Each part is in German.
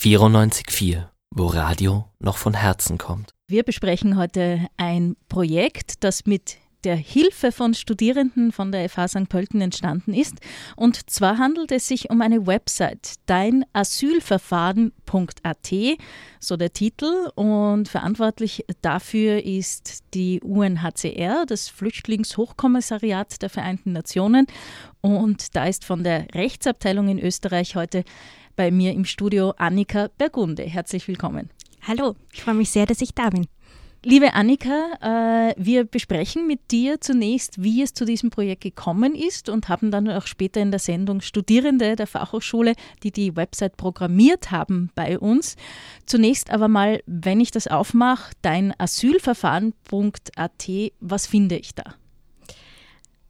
94.4, wo Radio noch von Herzen kommt. Wir besprechen heute ein Projekt, das mit der Hilfe von Studierenden von der FH St. Pölten entstanden ist. Und zwar handelt es sich um eine Website, deinasylverfahren.at, so der Titel. Und verantwortlich dafür ist die UNHCR, das Flüchtlingshochkommissariat der Vereinten Nationen. Und da ist von der Rechtsabteilung in Österreich heute bei mir im Studio Annika Bergunde. Herzlich willkommen. Hallo, ich freue mich sehr, dass ich da bin. Liebe Annika, äh, wir besprechen mit dir zunächst, wie es zu diesem Projekt gekommen ist und haben dann auch später in der Sendung Studierende der Fachhochschule, die die Website programmiert haben, bei uns. Zunächst aber mal, wenn ich das aufmache, dein Asylverfahren.at, was finde ich da?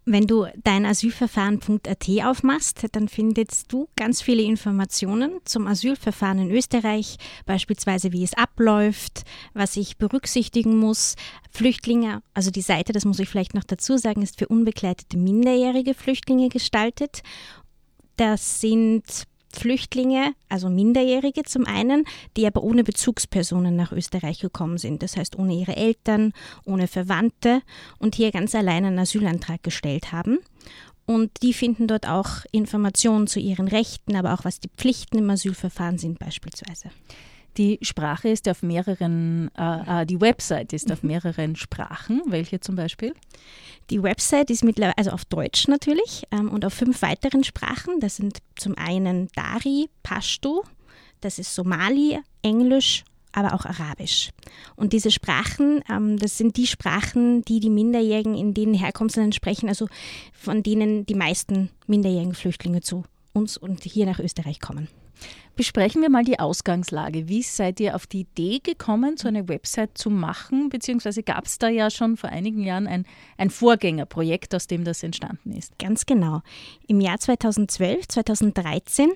Wenn du dein Asylverfahren.at aufmachst, dann findest du ganz viele Informationen zum Asylverfahren in Österreich, beispielsweise wie es abläuft, was ich berücksichtigen muss. Flüchtlinge, also die Seite, das muss ich vielleicht noch dazu sagen, ist für unbegleitete minderjährige Flüchtlinge gestaltet. Das sind Flüchtlinge, also Minderjährige zum einen, die aber ohne Bezugspersonen nach Österreich gekommen sind. Das heißt, ohne ihre Eltern, ohne Verwandte und hier ganz allein einen Asylantrag gestellt haben. Und die finden dort auch Informationen zu ihren Rechten, aber auch was die Pflichten im Asylverfahren sind beispielsweise. Die Sprache ist auf mehreren, äh, äh die Website ist auf mehreren Sprachen. Welche zum Beispiel? Die Website ist mittlerweile, also auf Deutsch natürlich ähm, und auf fünf weiteren Sprachen. Das sind zum einen Dari, Pashto, das ist Somali, Englisch, aber auch Arabisch. Und diese Sprachen, ähm, das sind die Sprachen, die die Minderjährigen in den Herkunftsländern sprechen, also von denen die meisten minderjährigen Flüchtlinge zu uns und hier nach Österreich kommen. Besprechen wir mal die Ausgangslage. Wie seid ihr auf die Idee gekommen, so eine Website zu machen? Beziehungsweise gab es da ja schon vor einigen Jahren ein, ein Vorgängerprojekt, aus dem das entstanden ist? Ganz genau. Im Jahr 2012, 2013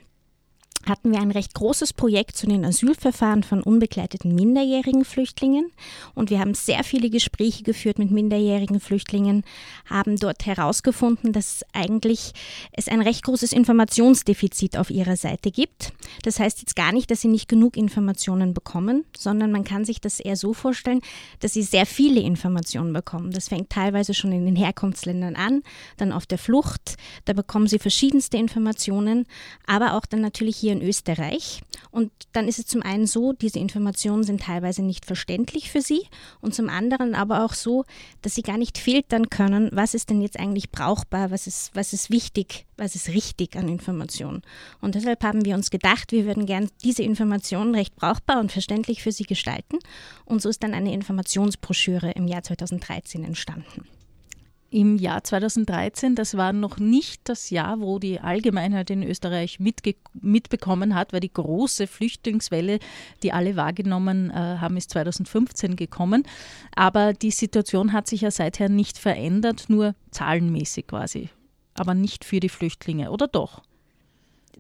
hatten wir ein recht großes Projekt zu den Asylverfahren von unbegleiteten minderjährigen Flüchtlingen und wir haben sehr viele Gespräche geführt mit minderjährigen Flüchtlingen, haben dort herausgefunden, dass eigentlich es ein recht großes Informationsdefizit auf ihrer Seite gibt. Das heißt jetzt gar nicht, dass sie nicht genug Informationen bekommen, sondern man kann sich das eher so vorstellen, dass sie sehr viele Informationen bekommen. Das fängt teilweise schon in den Herkunftsländern an, dann auf der Flucht, da bekommen sie verschiedenste Informationen, aber auch dann natürlich hier in Österreich. Und dann ist es zum einen so, diese Informationen sind teilweise nicht verständlich für sie und zum anderen aber auch so, dass sie gar nicht filtern können, was ist denn jetzt eigentlich brauchbar, was ist, was ist wichtig, was ist richtig an Informationen. Und deshalb haben wir uns gedacht, wir würden gern diese Informationen recht brauchbar und verständlich für sie gestalten. Und so ist dann eine Informationsbroschüre im Jahr 2013 entstanden im Jahr 2013. Das war noch nicht das Jahr, wo die Allgemeinheit in Österreich mitbekommen hat, weil die große Flüchtlingswelle, die alle wahrgenommen äh, haben, ist 2015 gekommen. Aber die Situation hat sich ja seither nicht verändert, nur zahlenmäßig quasi, aber nicht für die Flüchtlinge, oder doch?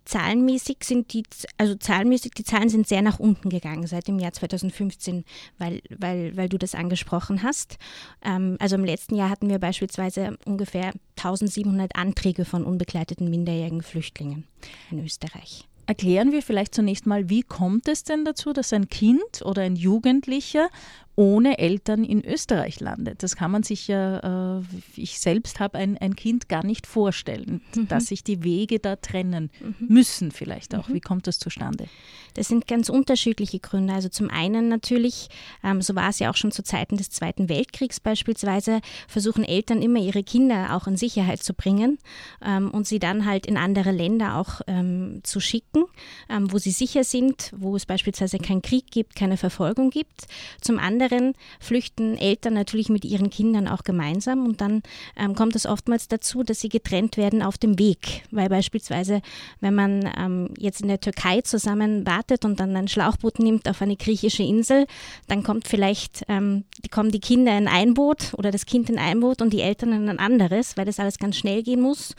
Zahlenmäßig sind die, also zahlenmäßig, die Zahlen sind sehr nach unten gegangen seit dem Jahr 2015, weil, weil, weil du das angesprochen hast. Ähm, also im letzten Jahr hatten wir beispielsweise ungefähr 1700 Anträge von unbegleiteten minderjährigen Flüchtlingen in Österreich. Erklären wir vielleicht zunächst mal, wie kommt es denn dazu, dass ein Kind oder ein Jugendlicher ohne Eltern in Österreich landet. Das kann man sich ja, äh, ich selbst habe ein, ein Kind gar nicht vorstellen, mhm. dass sich die Wege da trennen mhm. müssen vielleicht auch. Mhm. Wie kommt das zustande? Das sind ganz unterschiedliche Gründe. Also zum einen natürlich, ähm, so war es ja auch schon zu Zeiten des Zweiten Weltkriegs beispielsweise, versuchen Eltern immer ihre Kinder auch in Sicherheit zu bringen ähm, und sie dann halt in andere Länder auch ähm, zu schicken, ähm, wo sie sicher sind, wo es beispielsweise keinen Krieg gibt, keine Verfolgung gibt. Zum anderen anderen flüchten Eltern natürlich mit ihren Kindern auch gemeinsam und dann ähm, kommt es oftmals dazu, dass sie getrennt werden auf dem Weg, weil beispielsweise, wenn man ähm, jetzt in der Türkei zusammen wartet und dann ein Schlauchboot nimmt auf eine griechische Insel, dann kommt vielleicht, ähm, die kommen die Kinder in ein Boot oder das Kind in ein Boot und die Eltern in ein anderes, weil das alles ganz schnell gehen muss.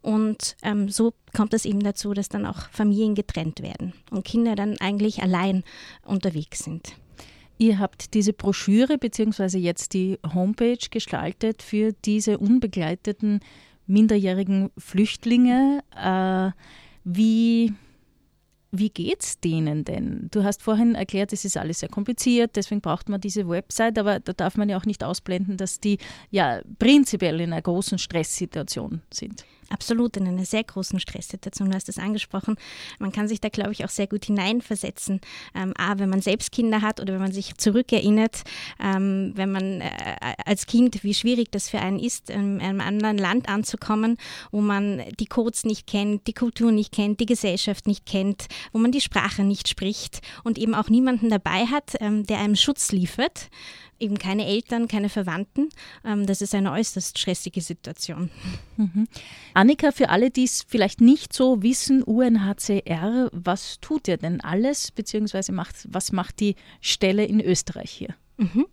Und ähm, so kommt es eben dazu, dass dann auch Familien getrennt werden und Kinder dann eigentlich allein unterwegs sind. Ihr habt diese Broschüre bzw. jetzt die Homepage gestaltet für diese unbegleiteten minderjährigen Flüchtlinge. Äh, wie wie geht es denen denn? Du hast vorhin erklärt, es ist alles sehr kompliziert, deswegen braucht man diese Website, aber da darf man ja auch nicht ausblenden, dass die ja prinzipiell in einer großen Stresssituation sind. Absolut, in einer sehr großen Stresssituation. Du hast es angesprochen. Man kann sich da, glaube ich, auch sehr gut hineinversetzen. Ähm, A, wenn man selbst Kinder hat oder wenn man sich zurückerinnert, ähm, wenn man äh, als Kind, wie schwierig das für einen ist, in einem anderen Land anzukommen, wo man die Codes nicht kennt, die Kultur nicht kennt, die Gesellschaft nicht kennt, wo man die Sprache nicht spricht und eben auch niemanden dabei hat, ähm, der einem Schutz liefert eben keine Eltern, keine Verwandten. Ähm, das ist eine äußerst stressige Situation. Mhm. Annika, für alle, die es vielleicht nicht so wissen, UNHCR, was tut ihr denn alles, beziehungsweise macht, was macht die Stelle in Österreich hier? Mhm.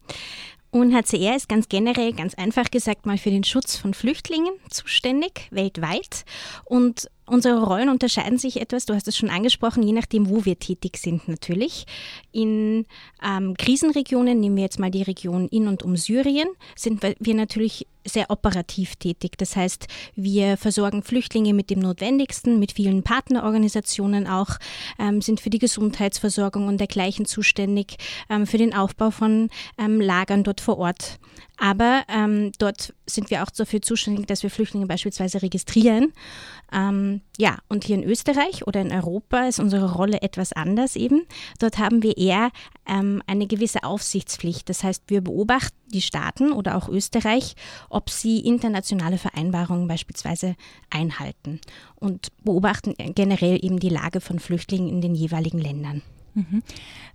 UNHCR ist ganz generell, ganz einfach gesagt, mal für den Schutz von Flüchtlingen zuständig, weltweit. Und Unsere Rollen unterscheiden sich etwas, du hast es schon angesprochen, je nachdem, wo wir tätig sind natürlich. In ähm, Krisenregionen, nehmen wir jetzt mal die Region in und um Syrien, sind wir natürlich sehr operativ tätig. Das heißt, wir versorgen Flüchtlinge mit dem Notwendigsten, mit vielen Partnerorganisationen auch, ähm, sind für die Gesundheitsversorgung und dergleichen zuständig, ähm, für den Aufbau von ähm, Lagern dort vor Ort. Aber ähm, dort sind wir auch dafür zuständig, dass wir Flüchtlinge beispielsweise registrieren. Ähm, ja, und hier in Österreich oder in Europa ist unsere Rolle etwas anders eben. Dort haben wir eher ähm, eine gewisse Aufsichtspflicht. Das heißt, wir beobachten die Staaten oder auch Österreich, ob sie internationale Vereinbarungen beispielsweise einhalten und beobachten generell eben die Lage von Flüchtlingen in den jeweiligen Ländern. Mhm.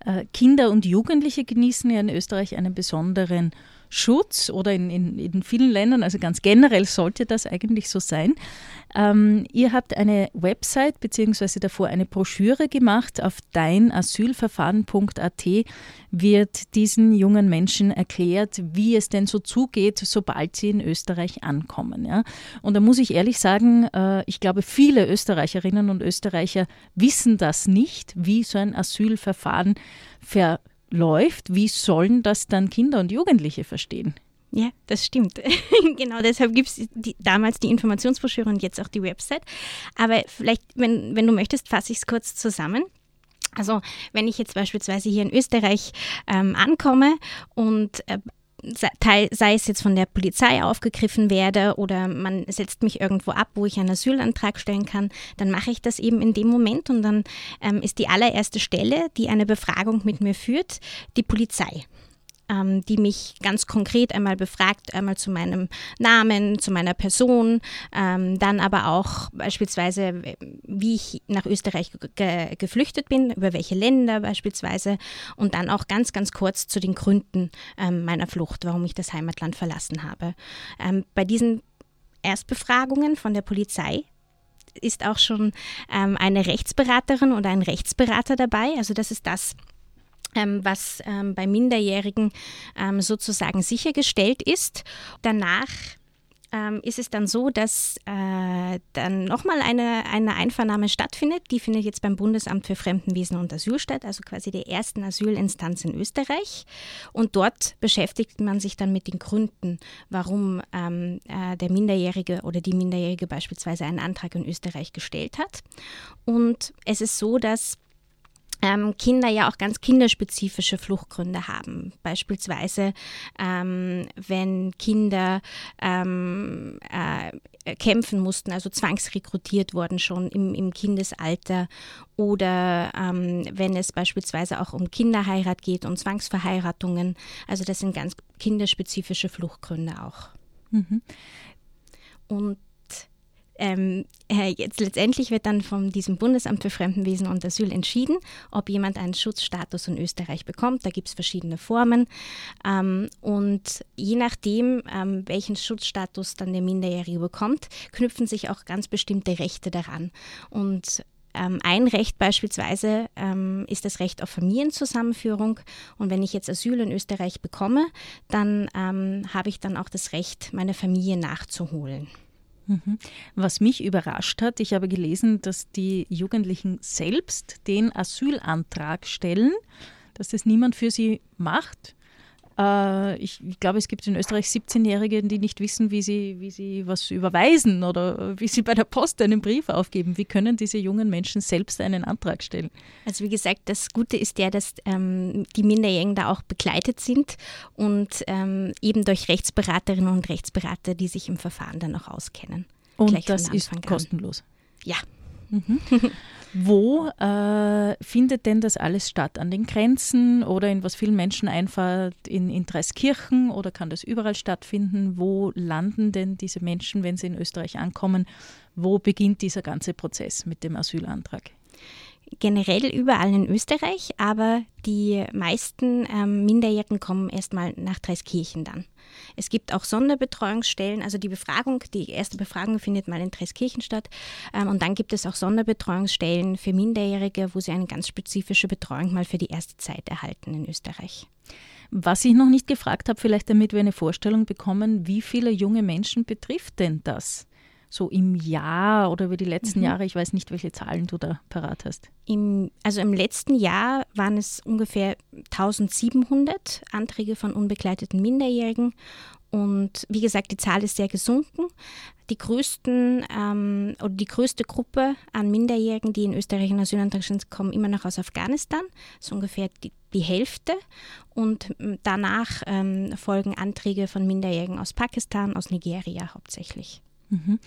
Äh, Kinder und Jugendliche genießen ja in Österreich einen besonderen Schutz oder in, in, in vielen Ländern, also ganz generell sollte das eigentlich so sein. Ähm, ihr habt eine Website bzw. davor eine Broschüre gemacht. Auf deinasylverfahren.at wird diesen jungen Menschen erklärt, wie es denn so zugeht, sobald sie in Österreich ankommen. Ja? Und da muss ich ehrlich sagen, äh, ich glaube, viele Österreicherinnen und Österreicher wissen das nicht, wie so ein Asylverfahren verläuft. Wie sollen das dann Kinder und Jugendliche verstehen? Ja, das stimmt. genau deshalb gibt es damals die Informationsbroschüre und jetzt auch die Website. Aber vielleicht, wenn, wenn du möchtest, fasse ich es kurz zusammen. Also wenn ich jetzt beispielsweise hier in Österreich ähm, ankomme und äh, sei es jetzt von der Polizei aufgegriffen werde oder man setzt mich irgendwo ab, wo ich einen Asylantrag stellen kann, dann mache ich das eben in dem Moment und dann ähm, ist die allererste Stelle, die eine Befragung mit mir führt, die Polizei ähm, die mich ganz konkret einmal befragt, einmal zu meinem Namen, zu meiner Person, ähm, dann aber auch beispielsweise, wie ich nach Österreich ge geflüchtet bin, über welche Länder beispielsweise und dann auch ganz, ganz kurz zu den Gründen ähm, meiner Flucht, warum ich das Heimatland verlassen habe. Ähm, bei diesen Erstbefragungen von der Polizei ist auch schon ähm, eine Rechtsberaterin oder ein Rechtsberater dabei. Also das ist das, was ähm, bei Minderjährigen ähm, sozusagen sichergestellt ist. Danach ähm, ist es dann so, dass äh, dann nochmal eine, eine Einvernahme stattfindet. Die findet jetzt beim Bundesamt für Fremdenwesen und Asyl statt, also quasi der ersten Asylinstanz in Österreich. Und dort beschäftigt man sich dann mit den Gründen, warum ähm, äh, der Minderjährige oder die Minderjährige beispielsweise einen Antrag in Österreich gestellt hat. Und es ist so, dass ähm, Kinder ja auch ganz kinderspezifische Fluchtgründe haben. Beispielsweise, ähm, wenn Kinder ähm, äh, kämpfen mussten, also zwangsrekrutiert wurden schon im, im Kindesalter oder ähm, wenn es beispielsweise auch um Kinderheirat geht und Zwangsverheiratungen. Also das sind ganz kinderspezifische Fluchtgründe auch. Mhm. Und ähm, äh, jetzt letztendlich wird dann von diesem Bundesamt für Fremdenwesen und Asyl entschieden, ob jemand einen Schutzstatus in Österreich bekommt. Da gibt es verschiedene Formen. Ähm, und je nachdem, ähm, welchen Schutzstatus dann der Minderjährige bekommt, knüpfen sich auch ganz bestimmte Rechte daran. Und ähm, ein Recht beispielsweise ähm, ist das Recht auf Familienzusammenführung. Und wenn ich jetzt Asyl in Österreich bekomme, dann ähm, habe ich dann auch das Recht, meine Familie nachzuholen. Mhm. Was mich überrascht hat, ich habe gelesen, dass die Jugendlichen selbst den Asylantrag stellen, dass das niemand für sie macht. Äh, ich, ich, glaube, es gibt in Österreich 17-Jährige, die nicht wissen, wie sie, wie sie was überweisen oder wie sie bei der Post einen Brief aufgeben. Wie können diese jungen Menschen selbst einen Antrag stellen? Also wie gesagt, das Gute ist ja, dass ähm, die Minderjährigen da auch begleitet sind und ähm, eben durch Rechtsberaterinnen und Rechtsberater, die sich im Verfahren dann auch auskennen. Und das ist kostenlos? Ja. Mhm. Wo äh, findet denn das alles statt? An den Grenzen oder in was vielen Menschen einfahrt, in, in Dreiskirchen oder kann das überall stattfinden? Wo landen denn diese Menschen, wenn sie in Österreich ankommen? Wo beginnt dieser ganze Prozess mit dem Asylantrag? Generell überall in Österreich, aber die meisten ähm, Minderjährigen kommen erstmal nach Dreiskirchen dann. Es gibt auch Sonderbetreuungsstellen, also die Befragung, die erste Befragung findet mal in Dreiskirchen statt. Ähm, und dann gibt es auch Sonderbetreuungsstellen für Minderjährige, wo sie eine ganz spezifische Betreuung mal für die erste Zeit erhalten in Österreich. Was ich noch nicht gefragt habe, vielleicht damit wir eine Vorstellung bekommen, wie viele junge Menschen betrifft denn das? So im Jahr oder über die letzten mhm. Jahre? Ich weiß nicht, welche Zahlen du da parat hast. Im, also im letzten Jahr waren es ungefähr 1700 Anträge von unbegleiteten Minderjährigen. Und wie gesagt, die Zahl ist sehr gesunken. Die größten ähm, oder die größte Gruppe an Minderjährigen, die in Österreich in Asylantrag sind, kommen immer noch aus Afghanistan. So ungefähr die, die Hälfte. Und ähm, danach ähm, folgen Anträge von Minderjährigen aus Pakistan, aus Nigeria hauptsächlich. Mhm.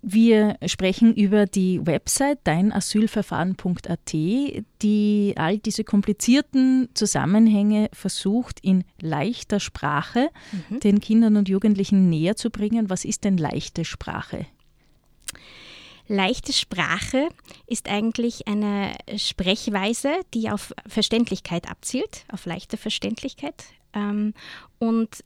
Wir sprechen über die Website deinasylverfahren.at, die all diese komplizierten Zusammenhänge versucht, in leichter Sprache mhm. den Kindern und Jugendlichen näher zu bringen. Was ist denn leichte Sprache? Leichte Sprache ist eigentlich eine Sprechweise, die auf Verständlichkeit abzielt, auf leichte Verständlichkeit. Ähm, und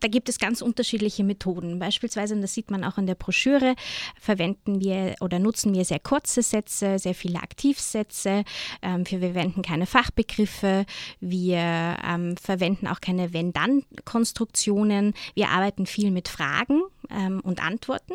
da gibt es ganz unterschiedliche Methoden. Beispielsweise, und das sieht man auch in der Broschüre, verwenden wir oder nutzen wir sehr kurze Sätze, sehr viele Aktivsätze. Ähm, wir verwenden keine Fachbegriffe. Wir ähm, verwenden auch keine Wenn-Dann-Konstruktionen. Wir arbeiten viel mit Fragen ähm, und Antworten.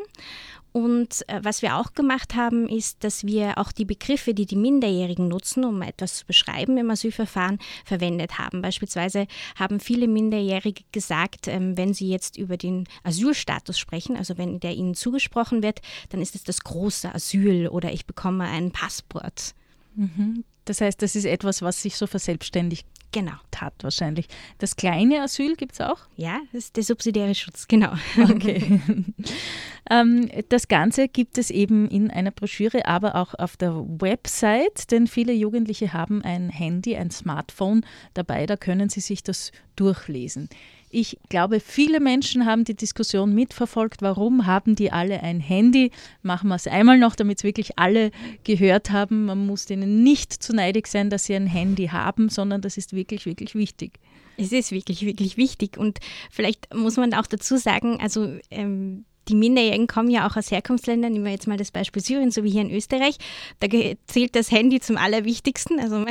Und äh, was wir auch gemacht haben, ist, dass wir auch die Begriffe, die die Minderjährigen nutzen, um etwas zu beschreiben im Asylverfahren, verwendet haben. Beispielsweise haben viele Minderjährige gesagt, ähm, wenn sie jetzt über den Asylstatus sprechen, also wenn der ihnen zugesprochen wird, dann ist es das große Asyl oder ich bekomme ein Passport. Mhm. Das heißt, das ist etwas, was sich so verselbstständigt Genau. Tat wahrscheinlich. Das kleine Asyl gibt es auch? Ja, das ist der subsidiäre Schutz, genau. Okay. ähm, das Ganze gibt es eben in einer Broschüre, aber auch auf der Website, denn viele Jugendliche haben ein Handy, ein Smartphone dabei, da können sie sich das durchlesen. Ich glaube, viele Menschen haben die Diskussion mitverfolgt. Warum haben die alle ein Handy? Machen wir es einmal noch, damit es wirklich alle gehört haben. Man muss denen nicht zu neidig sein, dass sie ein Handy haben, sondern das ist wirklich, wirklich wichtig. Es ist wirklich, wirklich wichtig. Und vielleicht muss man auch dazu sagen, also ähm, die Minderjährigen kommen ja auch aus Herkunftsländern, nehmen wir jetzt mal das Beispiel Syrien, so wie hier in Österreich. Da zählt das Handy zum Allerwichtigsten. Also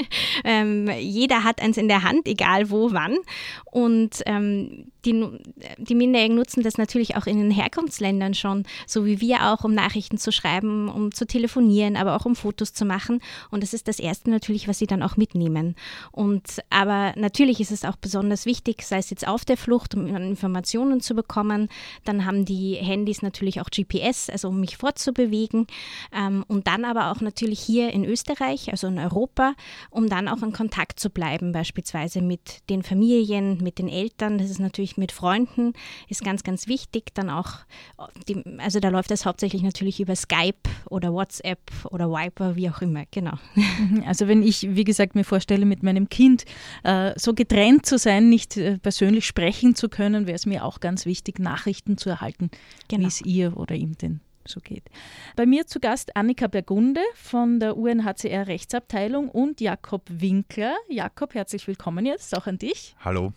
ähm, jeder hat eins in der Hand, egal wo, wann. Und ähm, die, die Minderjährigen nutzen das natürlich auch in den Herkunftsländern schon, so wie wir auch, um Nachrichten zu schreiben, um zu telefonieren, aber auch um Fotos zu machen. Und das ist das Erste natürlich, was sie dann auch mitnehmen. Und aber natürlich ist es auch besonders wichtig, sei es jetzt auf der Flucht, um Informationen zu bekommen. Dann haben die Handys natürlich auch GPS, also um mich fortzubewegen. Ähm, und dann aber auch natürlich hier in Österreich, also in Europa, um dann auch in Kontakt zu bleiben, beispielsweise mit den Familien, mit den Eltern. Das ist natürlich mit Freunden ist ganz, ganz wichtig. Dann auch, die, also da läuft das hauptsächlich natürlich über Skype oder WhatsApp oder Viper, wie auch immer, genau. Mhm, also wenn ich, wie gesagt, mir vorstelle, mit meinem Kind äh, so getrennt zu sein, nicht äh, persönlich sprechen zu können, wäre es mir auch ganz wichtig, Nachrichten zu erhalten, genau. wie es ihr oder ihm denn so geht. Bei mir zu Gast Annika Bergunde von der UNHCR Rechtsabteilung und Jakob Winkler. Jakob, herzlich willkommen jetzt auch an dich. Hallo.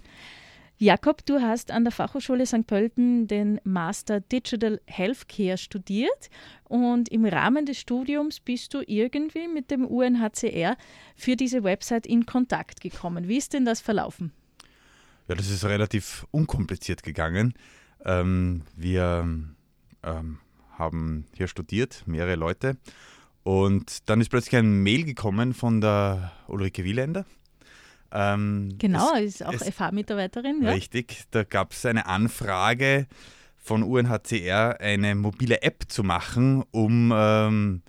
Jakob, du hast an der Fachhochschule St. Pölten den Master Digital Healthcare studiert und im Rahmen des Studiums bist du irgendwie mit dem UNHCR für diese Website in Kontakt gekommen. Wie ist denn das verlaufen? Ja, das ist relativ unkompliziert gegangen. Ähm, wir ähm, haben hier studiert, mehrere Leute. Und dann ist plötzlich ein Mail gekommen von der Ulrike Wieländer Ähm, genau, es, ist auch FH-Mitarbeiterin. Ja. Richtig, da gab es eine Anfrage von UNHCR, eine mobile App zu machen, um ähm,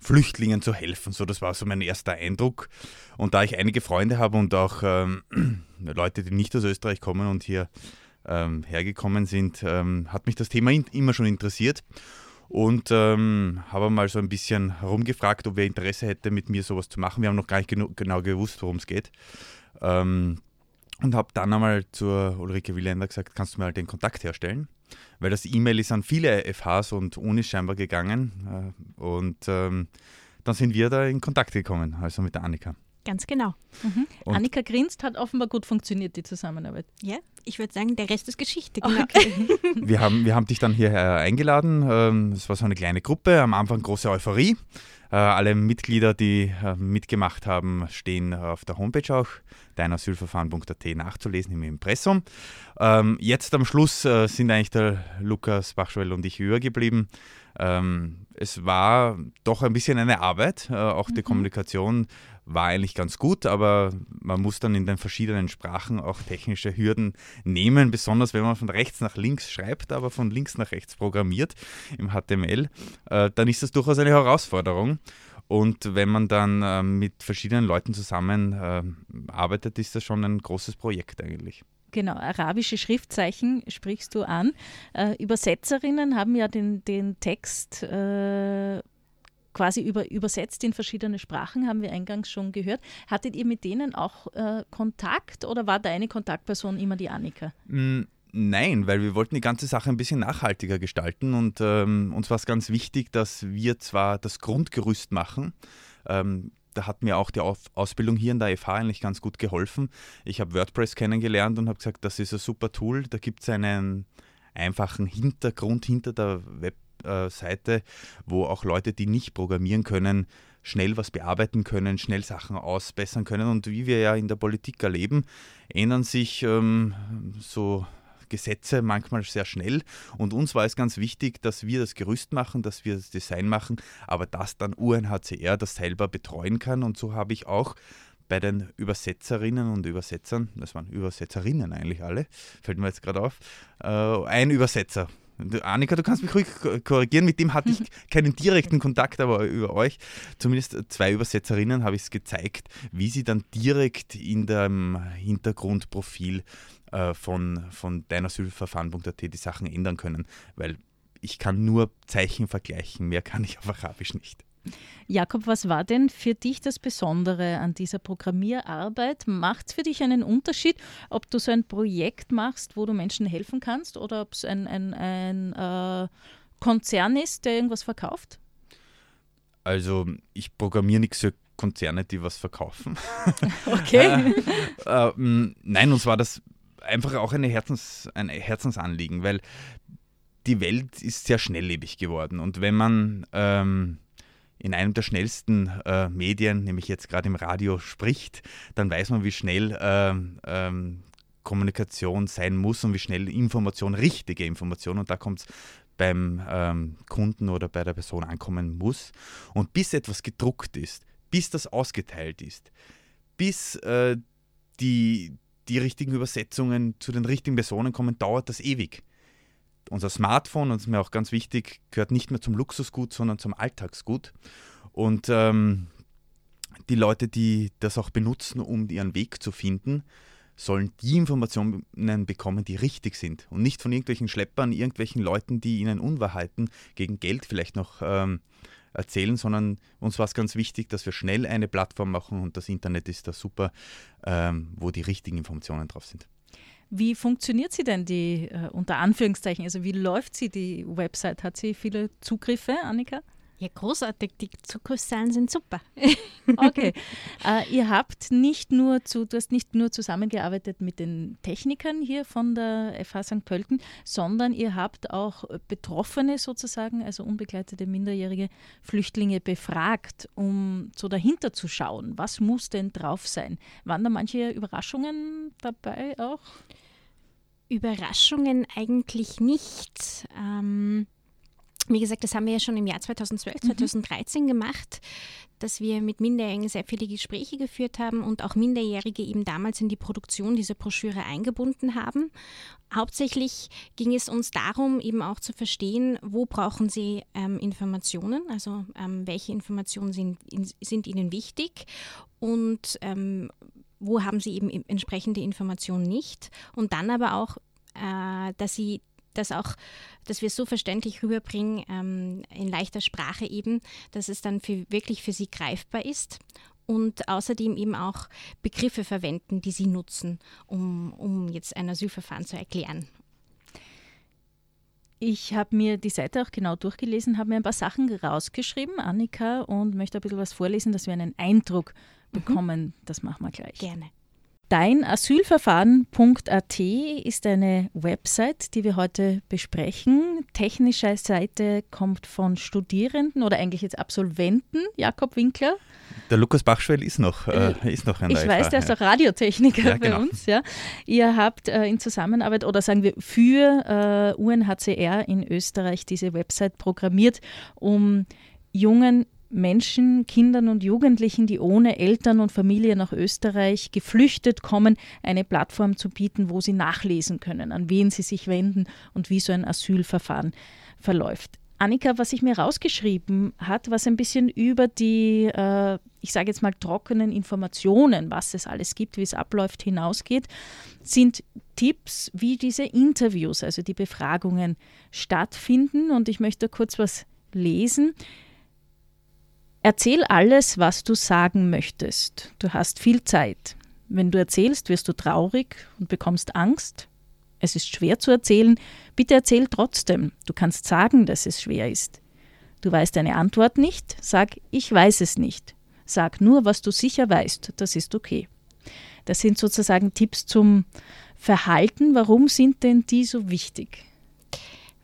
Flüchtlingen zu helfen. So, das war so mein erster Eindruck. Und da ich einige Freunde habe und auch ähm, Leute, die nicht aus Österreich kommen und hier ähm, hergekommen sind, ähm, hat mich das Thema in, immer schon interessiert. Und ähm, habe mal so ein bisschen herumgefragt, ob wer Interesse hätte, mit mir sowas zu machen. Wir haben noch gar nicht genau gewusst, worum es geht. Ähm, und habe dann einmal zur Ulrike Willänder gesagt, kannst du mir halt den Kontakt herstellen? Weil das E-Mail ist an viele FHs und Unis scheinbar gegangen. Äh, und ähm, dann sind wir da in Kontakt gekommen, also mit der Annika. Ganz genau. Mhm. Annika grinst, hat offenbar gut funktioniert, die Zusammenarbeit. Ja, ich würde sagen, der Rest ist Geschichte. Genau. Okay. wir, haben, wir haben dich dann hierher eingeladen. Ähm, es war so eine kleine Gruppe, am Anfang große Euphorie. Äh, alle Mitglieder, die äh, mitgemacht haben, stehen auf der Homepage auch, deinasylverfahren.at nachzulesen im Impressum. Ähm, jetzt am Schluss äh, sind eigentlich der Lukas Bachschwell und ich übergeblieben. Ähm, es war doch ein bisschen eine Arbeit, auch die mhm. Kommunikation war eigentlich ganz gut, aber man muss dann in den verschiedenen Sprachen auch technische Hürden nehmen, besonders wenn man von rechts nach links schreibt, aber von links nach rechts programmiert im HTML, äh, dann ist das durchaus eine Herausforderung. Und wenn man dann äh, mit verschiedenen Leuten zusammen äh, arbeitet, ist das schon ein großes Projekt eigentlich. Genau, arabische Schriftzeichen sprichst du an. Äh, Übersetzerinnen haben ja den, den Text äh, quasi über, übersetzt in verschiedene Sprachen, haben wir eingangs schon gehört. Hattet ihr mit denen auch äh, Kontakt oder war deine Kontaktperson immer die Annika? Mm. Nein, weil wir wollten die ganze Sache ein bisschen nachhaltiger gestalten und ähm, uns war es ganz wichtig, dass wir zwar das Grundgerüst machen, ähm, da hat mir auch die Ausbildung hier in der FH eigentlich ganz gut geholfen. Ich habe WordPress kennengelernt und habe gesagt, das ist ein super Tool, da gibt es einen einfachen Hintergrund hinter der Web äh, Seite, wo auch Leute, die nicht programmieren können, schnell was bearbeiten können, schnell Sachen ausbessern können. Und wie wir ja in der Politik erleben, ändern sich ähm, so Gesetze manchmal sehr schnell. Und uns war es ganz wichtig, dass wir das Gerüst machen, dass wir das Design machen, aber dass dann UNHCR das selber betreuen kann. Und so habe ich auch bei den Übersetzerinnen und Übersetzern, das waren Übersetzerinnen eigentlich alle, fällt mir jetzt gerade auf, äh, ein Übersetzer Annika, du kannst mich ruhig korrigieren, mit dem hatte ich keinen direkten Kontakt, aber über euch, zumindest zwei Übersetzerinnen, habe ich es gezeigt, wie sie dann direkt in dem Hintergrundprofil äh, von, von deinasylverfahren.at die Sachen ändern können, weil ich kann nur Zeichen vergleichen, mehr kann ich auf Arabisch nicht. Jakob, was war denn für dich das Besondere an dieser Programmierarbeit? Macht es für dich einen Unterschied, ob du so ein Projekt machst, wo du Menschen helfen kannst oder ob es ein, ein, ein äh, Konzern ist, der irgendwas verkauft? Also ich programmiere nichts für Konzerne, die was verkaufen. Okay. äh, äh, nein, uns war das einfach auch eine Herzens, ein Herzensanliegen, weil die Welt ist sehr schnelllebig geworden. Und wenn man ähm, in einem der schnellsten äh, Medien, nämlich jetzt gerade im Radio, spricht, dann weiß man, wie schnell ähm, ähm, Kommunikation sein muss und wie schnell Information, richtige Information, und da kommt es beim ähm, Kunden oder bei der Person ankommen muss. Und bis etwas gedruckt ist, bis das ausgeteilt ist, bis äh, die, die richtigen Übersetzungen zu den richtigen Personen kommen, dauert das ewig unser Smartphone, und das ist mir auch ganz wichtig, gehört nicht mehr zum Luxusgut, sondern zum Alltagsgut. Und ähm, die Leute, die das auch benutzen, um ihren Weg zu finden, sollen die Informationen bekommen, die richtig sind und nicht von irgendwelchen Schleppern, irgendwelchen Leuten, die ihnen Unwahrheiten gegen Geld vielleicht noch ähm, erzählen, sondern uns war es ganz wichtig, dass wir schnell eine Plattform machen und das Internet ist da super, ähm, wo die richtigen Informationen drauf sind. Wie funktioniert sie denn, die äh, unter Anführungszeichen? Also wie läuft sie, die Website? Hat sie viele Zugriffe, Annika? Ja, großartig. Die Zugriffszahlen sind super. okay. Äh, ihr habt nicht nur zu, du hast nicht nur zusammengearbeitet mit den Technikern hier von der FH St. Pölten, sondern ihr habt auch Betroffene sozusagen, also unbegleitete minderjährige Flüchtlinge befragt, um so dahinter zu schauen. Was muss denn drauf sein? Waren da manche Überraschungen dabei auch? Überraschungen eigentlich nicht. Ähm wie gesagt, das haben wir ja schon im Jahr 2012, 2013 mhm. gemacht, dass wir mit Minderjährigen sehr viele Gespräche geführt haben und auch Minderjährige eben damals in die Produktion dieser Broschüre eingebunden haben. Hauptsächlich ging es uns darum, eben auch zu verstehen, wo brauchen sie ähm, Informationen, also ähm, welche Informationen sind, in, sind ihnen wichtig und ähm, wo haben sie eben entsprechende Informationen nicht. Und dann aber auch, äh, dass sie das auch, dass wir es so verständlich rüberbringen, ähm, in leichter Sprache eben, dass es dann für, wirklich für sie greifbar ist und außerdem eben auch Begriffe verwenden, die sie nutzen, um, um jetzt ein Asylverfahren zu erklären. Ich habe mir die Seite auch genau durchgelesen, habe mir ein paar Sachen rausgeschrieben, Annika, und möchte ein bisschen was vorlesen, dass wir einen Eindruck. Bekommen. Mhm. Das machen wir gleich. Gerne. Deinasylverfahren.at ist eine Website, die wir heute besprechen. Technische Seite kommt von Studierenden oder eigentlich jetzt Absolventen. Jakob Winkler. Der Lukas Bachschwell ist noch, äh, ist noch ein Ich weiß, der ist auch Radiotechniker ja, bei genau. uns. Ja. Ihr habt äh, in Zusammenarbeit oder sagen wir für äh, UNHCR in Österreich diese Website programmiert, um jungen Menschen, Kindern und Jugendlichen, die ohne Eltern und Familie nach Österreich geflüchtet kommen, eine Plattform zu bieten, wo sie nachlesen können, an wen sie sich wenden und wie so ein Asylverfahren verläuft. Annika, was ich mir rausgeschrieben hat, was ein bisschen über die, äh, ich sage jetzt mal, trockenen Informationen, was es alles gibt, wie es abläuft, hinausgeht, sind Tipps, wie diese Interviews, also die Befragungen stattfinden. Und ich möchte kurz was lesen. Erzähl alles, was du sagen möchtest. Du hast viel Zeit. Wenn du erzählst, wirst du traurig und bekommst Angst. Es ist schwer zu erzählen. Bitte erzähl trotzdem. Du kannst sagen, dass es schwer ist. Du weißt eine Antwort nicht. Sag, ich weiß es nicht. Sag nur, was du sicher weißt. Das ist okay. Das sind sozusagen Tipps zum Verhalten. Warum sind denn die so wichtig?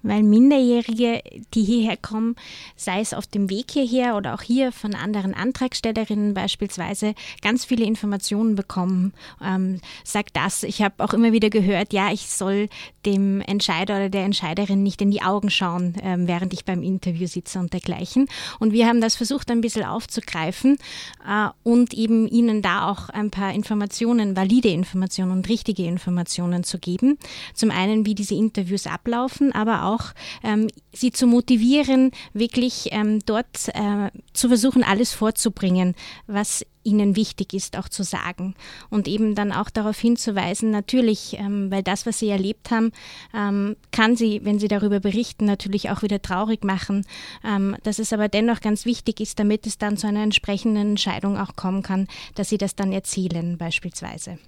Weil Minderjährige, die hierher kommen, sei es auf dem Weg hierher oder auch hier von anderen Antragstellerinnen beispielsweise, ganz viele Informationen bekommen. Ähm, sagt das. Ich habe auch immer wieder gehört, ja, ich soll dem Entscheider oder der Entscheiderin nicht in die Augen schauen, ähm, während ich beim Interview sitze und dergleichen. Und wir haben das versucht, ein bisschen aufzugreifen äh, und eben ihnen da auch ein paar Informationen, valide Informationen und richtige Informationen zu geben. Zum einen, wie diese Interviews ablaufen, aber auch auch, ähm, sie zu motivieren, wirklich ähm, dort äh, zu versuchen, alles vorzubringen, was ihnen wichtig ist, auch zu sagen. Und eben dann auch darauf hinzuweisen, natürlich, ähm, weil das, was sie erlebt haben, ähm, kann sie, wenn sie darüber berichten, natürlich auch wieder traurig machen. Ähm, dass es aber dennoch ganz wichtig ist, damit es dann zu einer entsprechenden Entscheidung auch kommen kann, dass sie das dann erzählen, beispielsweise.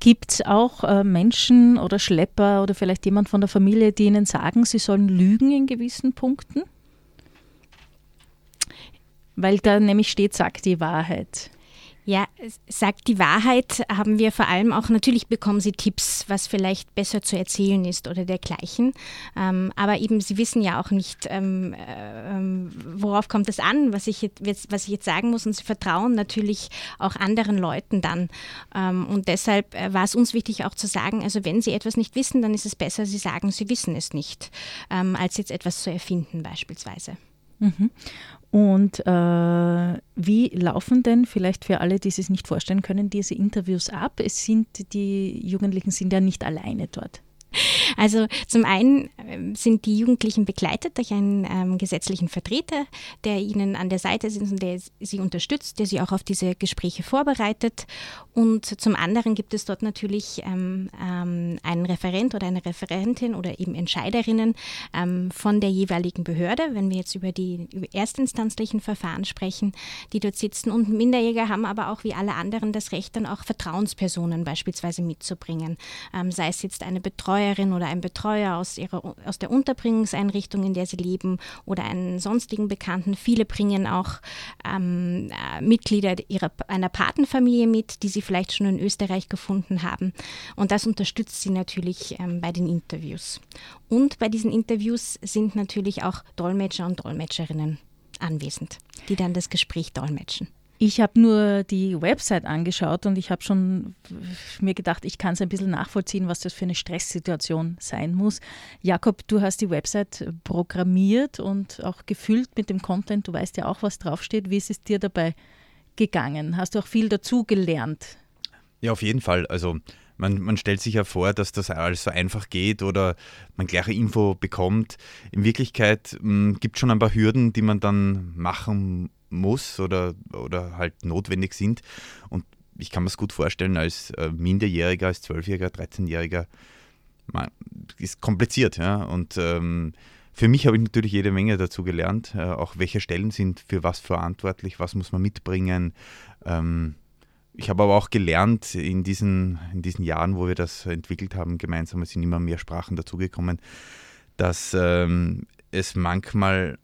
Gibt es auch äh, Menschen oder Schlepper oder vielleicht jemand von der Familie, die ihnen sagen, sie sollen lügen in gewissen Punkten? Weil da nämlich steht, sagt die Wahrheit. Ja, sagt die Wahrheit, haben wir vor allem auch, natürlich bekommen Sie Tipps, was vielleicht besser zu erzählen ist oder dergleichen. Ähm, aber eben, Sie wissen ja auch nicht, ähm, äh, worauf kommt es an, was ich, jetzt, was ich jetzt sagen muss. Und Sie vertrauen natürlich auch anderen Leuten dann. Ähm, und deshalb äh, war es uns wichtig auch zu sagen, also wenn Sie etwas nicht wissen, dann ist es besser, Sie sagen, Sie wissen es nicht, ähm, als jetzt etwas zu erfinden beispielsweise. Mhm. Und äh, wie laufen denn vielleicht für alle, die sich nicht vorstellen können, diese Interviews ab? Es sind die Jugendlichen sind ja nicht alleine dort. Also zum einen ähm, sind die Jugendlichen begleitet durch einen ähm, gesetzlichen Vertreter, der ihnen an der Seite ist und der sie unterstützt, der sie auch auf diese Gespräche vorbereitet. Und zum anderen gibt es dort natürlich ähm, ähm, einen Referent oder eine Referentin oder eben Entscheiderinnen ähm, von der jeweiligen Behörde, wenn wir jetzt über die über erstinstanzlichen Verfahren sprechen, die dort sitzen. Und Minderjäger haben aber auch wie alle anderen das Recht, dann auch Vertrauenspersonen beispielsweise mitzubringen, ähm, sei es jetzt eine Betreuerin oder ein Betreuer aus, ihrer, aus der Unterbringungseinrichtung, in der sie leben oder einen sonstigen Bekannten. Viele bringen auch ähm, äh, Mitglieder ihrer, einer Patenfamilie mit, die sie vielleicht schon in Österreich gefunden haben. Und das unterstützt sie natürlich ähm, bei den Interviews. Und bei diesen Interviews sind natürlich auch Dolmetscher und Dolmetscherinnen anwesend, die dann das Gespräch dolmetschen. Ich habe nur die Website angeschaut und ich habe schon mir gedacht, ich kann es ein bisschen nachvollziehen, was das für eine Stresssituation sein muss. Jakob, du hast die Website programmiert und auch gefüllt mit dem Content. Du weißt ja auch, was draufsteht. Wie ist es dir dabei gegangen? Hast du auch viel dazu gelernt? Ja, auf jeden Fall. Also man, man stellt sich ja vor, dass das alles so einfach geht oder man gleiche Info bekommt. In Wirklichkeit hm, gibt es schon ein paar Hürden, die man dann machen muss oder, oder halt notwendig sind. Und ich kann mir es gut vorstellen, als äh, Minderjähriger, als Zwölfjähriger, 13-Jähriger, ist kompliziert. Ja? Und ähm, für mich habe ich natürlich jede Menge dazu gelernt, äh, auch welche Stellen sind für was verantwortlich, was muss man mitbringen. Ähm, ich habe aber auch gelernt in diesen, in diesen Jahren, wo wir das entwickelt haben, gemeinsam, sind immer mehr Sprachen dazugekommen, dass ähm, es manchmal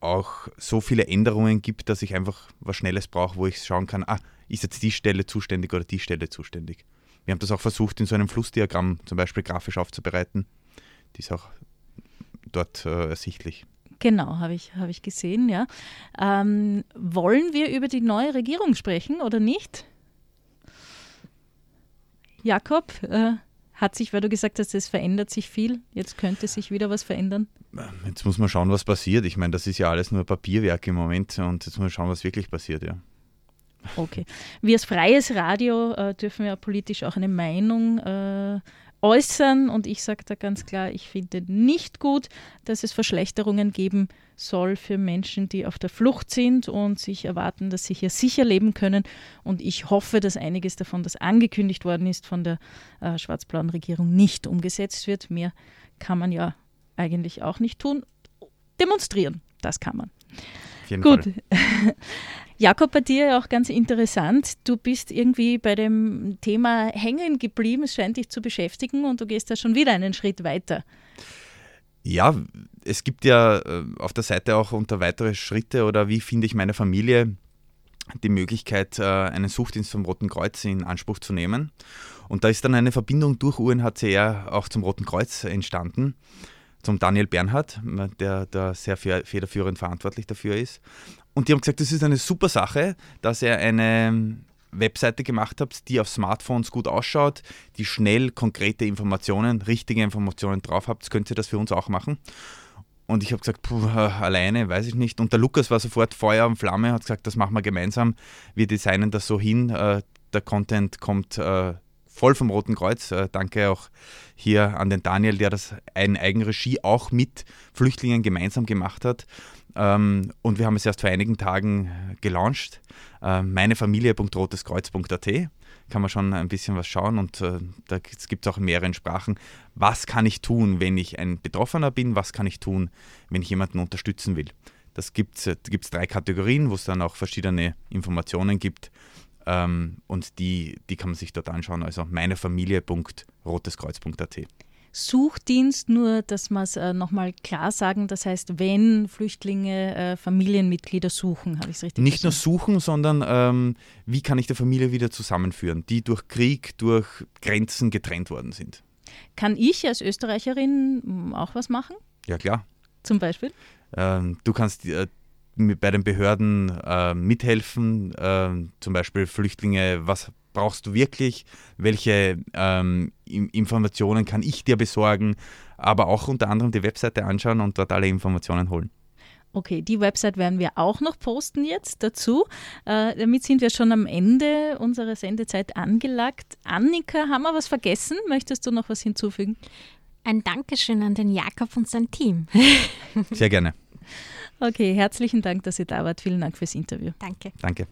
auch so viele Änderungen gibt, dass ich einfach was Schnelles brauche, wo ich schauen kann, ah, ist jetzt die Stelle zuständig oder die Stelle zuständig. Wir haben das auch versucht, in so einem Flussdiagramm zum Beispiel grafisch aufzubereiten. Die ist auch dort äh, ersichtlich. Genau, habe ich, hab ich gesehen, ja. Ähm, wollen wir über die neue Regierung sprechen oder nicht? Jakob, äh, hat sich, weil du gesagt hast, es verändert sich viel, jetzt könnte sich wieder was verändern? Jetzt muss man schauen, was passiert. Ich meine, das ist ja alles nur Papierwerk im Moment und jetzt muss man schauen, was wirklich passiert, ja. Okay. Wir als freies Radio äh, dürfen ja politisch auch eine Meinung äh, äußern. Und ich sage da ganz klar, ich finde nicht gut, dass es Verschlechterungen geben soll für Menschen, die auf der Flucht sind und sich erwarten, dass sie hier sicher leben können. Und ich hoffe, dass einiges davon, das angekündigt worden ist von der äh, schwarz-blauen Regierung, nicht umgesetzt wird. Mehr kann man ja eigentlich auch nicht tun. Demonstrieren, das kann man. Gut. Jakob, bei dir auch ganz interessant. Du bist irgendwie bei dem Thema hängen geblieben. Es scheint dich zu beschäftigen und du gehst da schon wieder einen Schritt weiter. Ja, es gibt ja äh, auf der Seite auch unter weitere Schritte oder wie finde ich meine Familie die Möglichkeit, äh, einen Suchdienst vom Roten Kreuz in Anspruch zu nehmen. Und da ist dann eine Verbindung durch UNHCR auch zum Roten Kreuz entstanden zum Daniel Bernhard, der da sehr federführend verantwortlich dafür ist. Und die haben gesagt, das ist eine super Sache, dass er eine Webseite gemacht hat, die auf Smartphones gut ausschaut, die schnell konkrete Informationen, richtige Informationen drauf habt. Könnt ihr das für uns auch machen? Und ich habe gesagt, puh, alleine, weiß ich nicht. Und der Lukas war sofort Feuer und Flamme, hat gesagt, das machen wir gemeinsam. Wir designen das so hin. Äh, der Content kommt äh, voll vom Roten Kreuz. Äh, danke auch hier an den Daniel, der das in Eigenregie auch mit Flüchtlingen gemeinsam gemacht hat. Ähm, und wir haben es erst vor einigen Tagen gelauncht. Äh, meinefamilie.roteskreuz.at kann man schon ein bisschen was schauen und äh, da gibt es auch in mehreren Sprachen. Was kann ich tun, wenn ich ein Betroffener bin? Was kann ich tun, wenn ich jemanden unterstützen will? Das gibt es drei Kategorien, wo es dann auch verschiedene Informationen gibt. Ähm, und die, die kann man sich dort anschauen. Also meinefamilie.roteskreuz.at. Suchdienst, nur dass wir es äh, nochmal klar sagen, das heißt, wenn Flüchtlinge äh, Familienmitglieder suchen, habe ich es richtig Nicht verstanden? nur suchen, sondern ähm, wie kann ich der Familie wieder zusammenführen, die durch Krieg, durch Grenzen getrennt worden sind. Kann ich als Österreicherin auch was machen? Ja, klar. Zum Beispiel? Ähm, du kannst äh, bei den Behörden äh, mithelfen, äh, zum Beispiel Flüchtlinge, was brauchst du wirklich, welche ähm, Informationen kann ich dir besorgen, aber auch unter anderem die Webseite anschauen und dort alle Informationen holen. Okay, die Website werden wir auch noch posten jetzt dazu. Äh, damit sind wir schon am Ende unserer Sendezeit angelangt. Annika, haben wir was vergessen? Möchtest du noch was hinzufügen? Ein Dankeschön an den Jakob und sein Team. Sehr gerne. Okay, herzlichen Dank, dass ihr da wart. Vielen Dank fürs Interview. Danke. Danke.